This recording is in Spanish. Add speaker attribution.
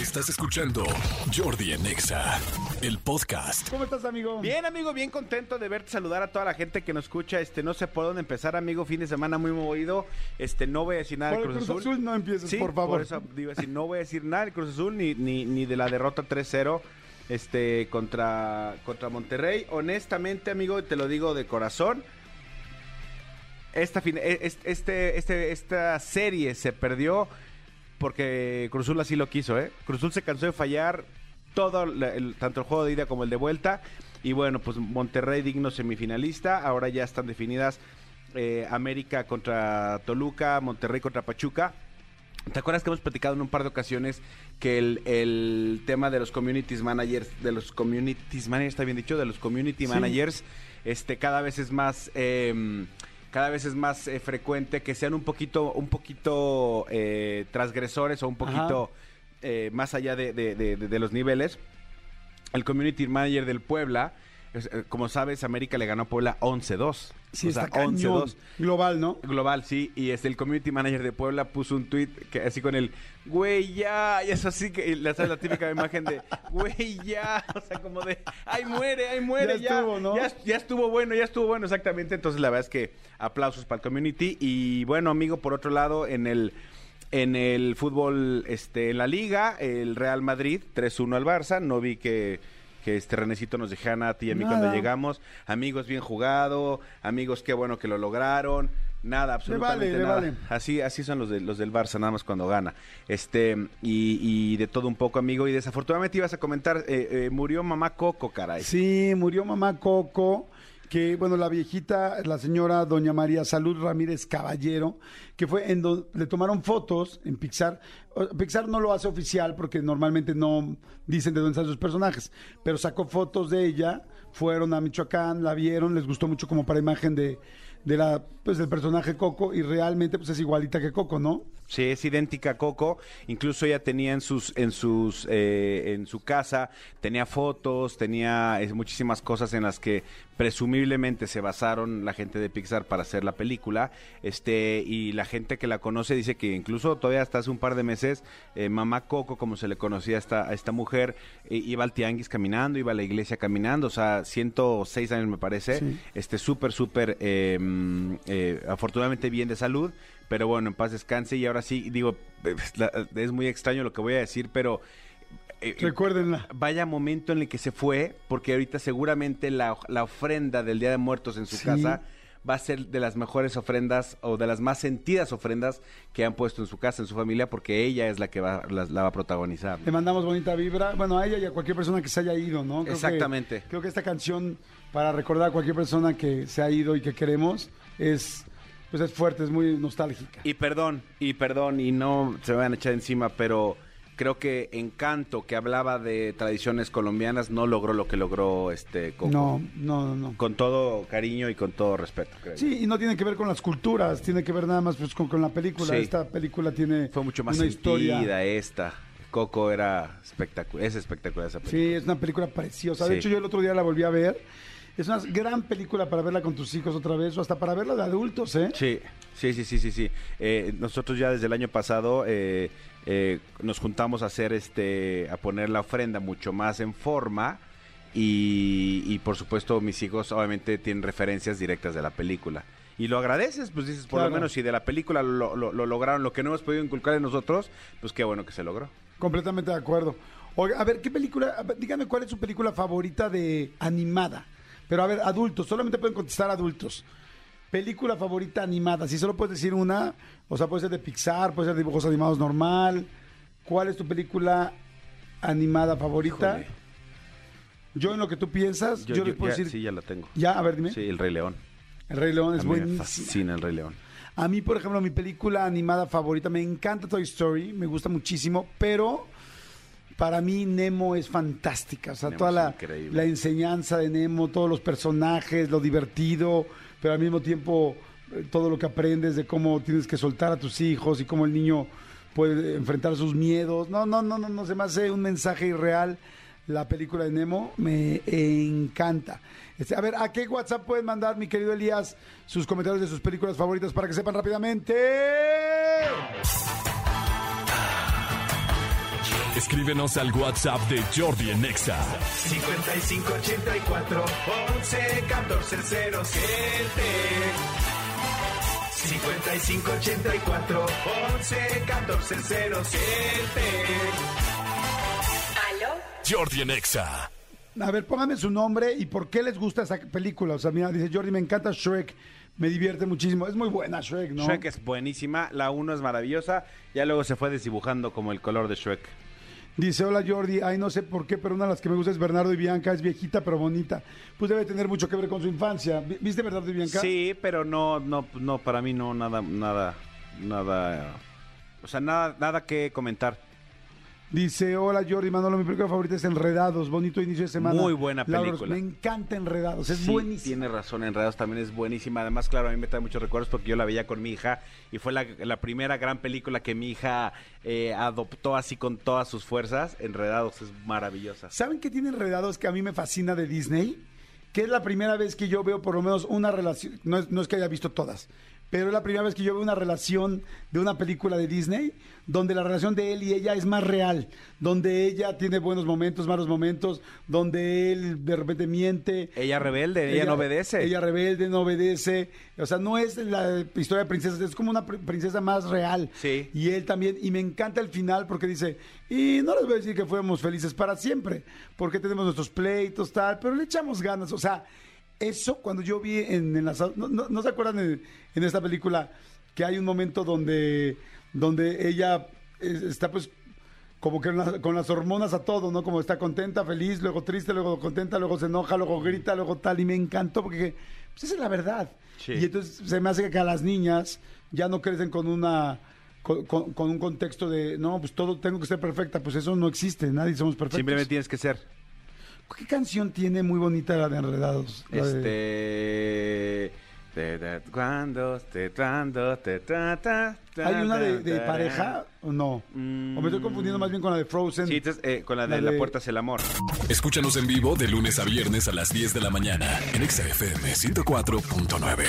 Speaker 1: Estás escuchando Jordi en Exa, el podcast.
Speaker 2: ¿Cómo estás, amigo?
Speaker 3: Bien, amigo, bien contento de verte, saludar a toda la gente que nos escucha. Este, no sé por dónde empezar, amigo. Fin de semana muy movido. Este, no voy a decir nada
Speaker 2: Por
Speaker 3: del
Speaker 2: el
Speaker 3: Cruz,
Speaker 2: Cruz Azul no empieces,
Speaker 3: Sí,
Speaker 2: por favor.
Speaker 3: eso digo así, no voy a decir nada del Cruz Azul ni, ni, ni de la derrota 3-0 este, contra, contra Monterrey. Honestamente, amigo, te lo digo de corazón. Esta, fin- e- es- este, este, esta serie se perdió porque Cruzul así lo quiso, ¿eh? Cruzul se cansó de fallar todo, el- tanto el juego de ida como el de vuelta. Y bueno, pues Monterrey digno semifinalista. Ahora ya están definidas eh, América contra Toluca, Monterrey contra Pachuca. ¿Te acuerdas que hemos platicado en un par de ocasiones que el, el tema de los communities managers, de los communities managers, está bien dicho, de los community
Speaker 2: Sí.
Speaker 3: managers, este, cada vez es más, eh, cada vez es más eh, frecuente que sean un poquito, un poquito eh, transgresores o un poquito eh, más allá de, de- de- de- de los niveles. El community manager del Puebla, eh, como sabes, América le ganó a Puebla 11-2.
Speaker 2: Sí,
Speaker 3: O sea,
Speaker 2: está.
Speaker 3: 11-2.
Speaker 2: Global, ¿no?
Speaker 3: Global, sí, y este, el community manager de Puebla puso un tweet que así con el güey ya, y eso así que la, ¿sabes la típica imagen de güey ya, o sea, como de ay muere, ay muere,
Speaker 2: Ya
Speaker 3: ya,
Speaker 2: estuvo, ¿no?
Speaker 3: ya, ya estuvo bueno, ya estuvo bueno, exactamente. Entonces la verdad es que aplausos para el community y bueno, amigo, por otro lado, en el en el fútbol, este, en la liga, el Real Madrid 3-1 al Barça, no vi que que este Renecito nos dejara a ti y a mí
Speaker 2: Nada.
Speaker 3: cuando llegamos. Amigos, bien jugado. Amigos, qué bueno que lo lograron. Nada, absolutamente
Speaker 2: vale,
Speaker 3: nada.
Speaker 2: vale.
Speaker 3: Así, así son los, de, los del Barça, nada más cuando gana. Este, y, y de todo un poco, amigo. Y desafortunadamente ibas a comentar, eh, eh, murió mamá Coco, caray.
Speaker 2: Sí, murió mamá Coco, que bueno, la viejita, la señora doña María Salud Ramírez Caballero, que fue en donde le tomaron fotos en Pixar. Pixar no lo hace oficial porque normalmente no dicen de dónde están sus personajes, pero sacó fotos de ella, fueron a Michoacán, la vieron, les gustó mucho como para imagen de, de la, pues del personaje Coco y realmente pues es igualita que Coco, ¿no?
Speaker 3: Sí, es idéntica a Coco. Incluso ella tenía en sus, en sus, eh, en su casa, tenía fotos, tenía eh, muchísimas cosas en las que presumiblemente se basaron la gente de Pixar para hacer la película. Este, y la gente que la conoce dice que incluso todavía hasta hace un par de meses, eh, mamá Coco, como se le conocía a esta, a esta mujer, eh, iba al tianguis caminando, iba a la iglesia caminando, o sea, 106 años me parece.
Speaker 2: Sí.
Speaker 3: Este, súper, súper, eh, mm, eh, afortunadamente bien de salud. Pero bueno, en paz descanse. Y ahora sí, digo, eh, la- es muy extraño lo que voy a decir, pero eh,
Speaker 2: Recuérdenla.
Speaker 3: vaya momento en el que se fue, porque ahorita seguramente la, la ofrenda del Día de Muertos en su
Speaker 2: Sí.
Speaker 3: casa va a ser de las mejores ofrendas o de las más sentidas ofrendas que han puesto en su casa, en su familia, porque ella es la que va, la, la va a protagonizar.
Speaker 2: Le mandamos bonita vibra. Bueno, a ella y a cualquier persona que se haya ido, ¿no? Creo que-
Speaker 3: Exactamente.
Speaker 2: creo que esta canción, para recordar a cualquier persona que se ha ido y que queremos, es, pues es fuerte, es muy nostálgica.
Speaker 3: Y perdón, y perdón, y no se me van a echar encima, pero creo que Encanto, que hablaba de tradiciones colombianas, no logró lo que logró este Coco.
Speaker 2: No, no, no.
Speaker 3: Con todo cariño y con todo respeto, creo.
Speaker 2: Sí, y no tiene que ver con las culturas, tiene que ver nada más pues, con, con la película.
Speaker 3: Sí.
Speaker 2: Esta película tiene
Speaker 3: Fue mucho más
Speaker 2: una
Speaker 3: sentida
Speaker 2: historia.
Speaker 3: esta. Coco era espectacular, es espectacular esa película.
Speaker 2: Sí, es una película preciosa. De
Speaker 3: Sí.
Speaker 2: hecho, yo el otro día la volví a ver. Es una gran película para verla con tus hijos otra vez o hasta para verla de adultos, ¿eh?
Speaker 3: Sí, sí, sí, sí, sí, sí. Eh, nosotros ya desde el año pasado eh, eh, nos juntamos a hacer este, a poner la ofrenda mucho más en forma y, y, por supuesto mis hijos obviamente tienen referencias directas de la película. Y lo agradeces, pues dices, por
Speaker 2: Claro.
Speaker 3: lo menos si de la película lo, lo- lo lograron, lo que no hemos podido inculcar en nosotros, pues qué bueno que se logró.
Speaker 2: Completamente de acuerdo. Oiga, a ver, ¿qué película? dígame cuál es su película favorita de animada. Pero a ver, adultos, solamente pueden contestar adultos. Película favorita animada, si solo puedes decir una, o sea, puede ser de Pixar, puede ser de dibujos animados normal. ¿Cuál es tu película animada favorita?
Speaker 3: Híjole.
Speaker 2: Yo en lo que tú piensas, yo, les puedo
Speaker 3: ya,
Speaker 2: decir.
Speaker 3: Sí, ya la tengo.
Speaker 2: Ya, a ver, dime.
Speaker 3: Sí, El Rey León.
Speaker 2: El Rey León es
Speaker 3: mí me
Speaker 2: buenísimo.
Speaker 3: fascina El Rey León.
Speaker 2: A mí, por ejemplo, mi película animada favorita, me encanta Toy Story, me gusta muchísimo, pero para mí Nemo es fantástica. O sea,
Speaker 3: Nemo
Speaker 2: toda la, la enseñanza de Nemo, todos los personajes, lo divertido, pero al mismo tiempo eh, todo lo que aprendes de cómo tienes que soltar a tus hijos y cómo el niño puede enfrentar sus miedos. No, no, no, no, no se me hace un mensaje irreal. La película de Nemo me encanta. Este, a ver, ¿a qué WhatsApp pueden mandar, mi querido Elías, sus comentarios de sus películas favoritas para que sepan rápidamente?
Speaker 1: Escríbenos al WhatsApp de Jordi en Exa.
Speaker 4: 5584 11 14 07 5584 11 14 07
Speaker 5: ¿Aló?
Speaker 1: Jordi en Exa.
Speaker 2: A ver, pónganme su nombre y por qué les gusta esa película. O sea, mira, dice Jordi, me encanta Shrek. Me divierte muchísimo. Es muy buena Shrek, ¿no?
Speaker 3: Shrek es buenísima, la 1 es maravillosa, ya luego se fue desdibujando como el color de Shrek.
Speaker 2: Dice, hola Jordi, ay no sé por qué, pero una de las que me gusta es Bernardo y Bianca, es viejita pero bonita. Pues debe tener mucho que ver con su infancia. Vi- ¿Viste Bernardo y Bianca?
Speaker 3: Sí, pero no, no, no, para mí no, nada, nada, nada, o sea, nada, nada que comentar.
Speaker 2: Dice, hola Jordi, Manolo, mi película favorita es Enredados, bonito inicio de semana.
Speaker 3: Muy buena
Speaker 2: Laura,
Speaker 3: película.
Speaker 2: me encanta Enredados, es
Speaker 3: Sí,
Speaker 2: buenísimo.
Speaker 3: Tiene razón, Enredados también es buenísima. Además, claro, a mí me trae muchos recuerdos porque yo la veía con mi hija y fue la, la primera gran película que mi hija eh, adoptó así con todas sus fuerzas. Enredados es maravillosa.
Speaker 2: ¿Saben qué tiene Enredados que a mí me fascina de Disney? Que es la primera vez que yo veo por lo menos una relación, no es, no es que haya visto todas, pero es la primera vez que yo veo una relación de una película de Disney donde la relación de él y ella es más real, donde ella tiene buenos momentos, malos momentos, donde él de repente miente.
Speaker 3: Ella rebelde, ella, no obedece.
Speaker 2: Ella rebelde, no obedece. O sea, no es la historia de princesas, es como una pr- princesa más real.
Speaker 3: Sí.
Speaker 2: Y él también, y me encanta el final porque dice, y no les voy a decir que fuéramos felices para siempre, porque tenemos nuestros pleitos, tal, pero le echamos ganas. O sea, eso cuando yo vi en, en las... ¿No, no- no se acuerdan en, en esta película que hay un momento donde, donde ella eh, está pues como que con las hormonas a todo, ¿no? Como está contenta, feliz, luego triste, luego contenta, luego se enoja, luego grita, luego tal. Y me encantó porque pues esa es la verdad.
Speaker 3: Sí.
Speaker 2: Y entonces se me hace que a las niñas ya no crecen con una... Con, con- con un contexto de, no, pues todo tengo que ser perfecta, pues eso no existe, nadie somos perfectos.
Speaker 3: Simplemente tienes que ser.
Speaker 2: ¿Qué canción tiene muy bonita la de Enredados? La de-
Speaker 3: Este. te- te- Cuando te cuando te tra- ta- ta-
Speaker 2: ¿Hay una de, de pareja o no?
Speaker 3: Mm.
Speaker 2: O me estoy confundiendo más bien con la de Frozen.
Speaker 3: Sí, entonces, eh, con la de
Speaker 2: La
Speaker 3: La
Speaker 2: de-
Speaker 3: Puerta es el Amor.
Speaker 1: Escúchanos en vivo de lunes a viernes a las 10 de la mañana en Exa FM 104.9.